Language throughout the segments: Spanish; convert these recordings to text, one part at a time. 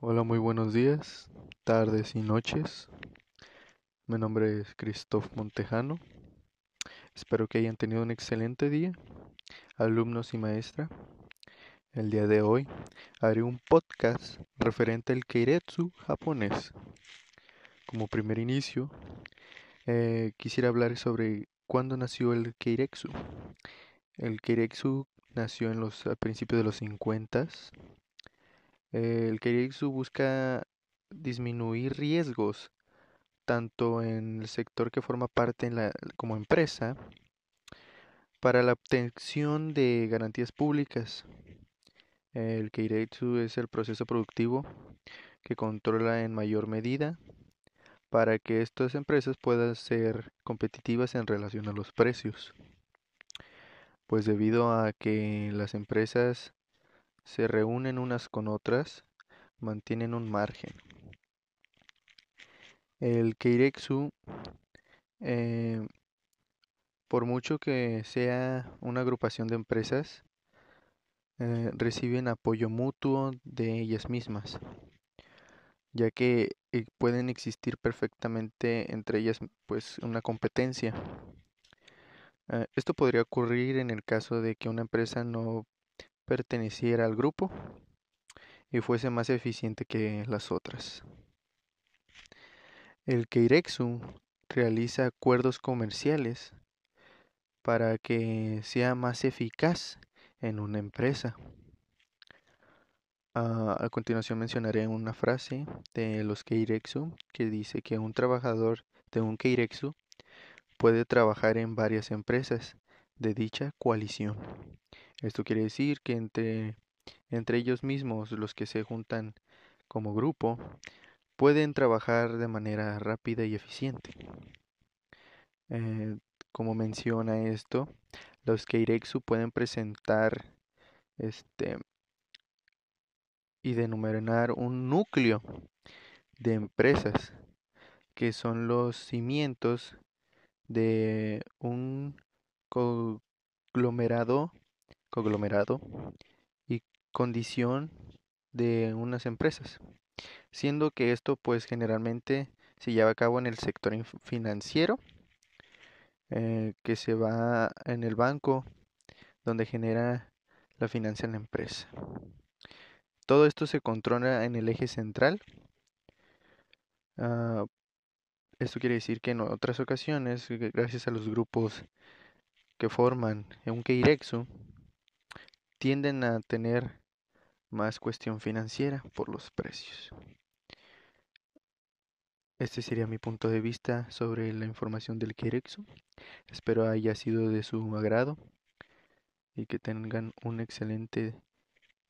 Hola, muy buenos días, tardes y noches. Mi nombre es Christoph Montejano. Espero que hayan tenido un excelente día, alumnos y maestra. El día de hoy haré un podcast referente al Keiretsu japonés. Como primer inicio, eh, quisiera hablar sobre cuándo nació el Keiretsu. El Keiretsu nació en los, a principios de los 50 el Keiretsu busca disminuir riesgos tanto en el sector que forma parte como empresa para la obtención de garantías públicas. El Keiretsu es el proceso productivo que controla en mayor medida para que estas empresas puedan ser competitivas en relación a los precios. Pues debido a que las empresas se reúnen unas con otras, mantienen un margen. El Keiretsu, eh, por mucho que sea una agrupación de empresas, eh, reciben apoyo mutuo de ellas mismas, ya que eh, pueden existir perfectamente entre ellas pues una competencia. esto podría ocurrir en el caso de que una empresa no perteneciera al grupo y fuese más eficiente que las otras. El Keiretsu realiza acuerdos comerciales para que sea más eficaz en una empresa. Ah, a continuación mencionaré una frase de los Keiretsu que dice que un trabajador de un Keiretsu puede trabajar en varias empresas de dicha coalición. Esto quiere decir que entre, entre ellos mismos, los que se juntan como grupo, pueden trabajar de manera rápida y eficiente. Eh, como menciona esto, los Keiretsu pueden presentar este y denominar un núcleo de empresas que son los cimientos de un conglomerado conglomerado y condición de unas empresas, siendo que esto pues generalmente se lleva a cabo en el sector financiero, eh, que se va en el banco donde genera la financia en la empresa. Todo esto se controla en el eje central. Ah, esto quiere decir que en otras ocasiones, gracias a los grupos que forman un Keirexu, tienden a tener más cuestión financiera por los precios. Este sería mi punto de vista sobre la información del Kirexo. Espero haya sido de su agrado y que tengan un excelente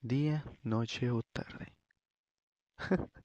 día, noche o tarde.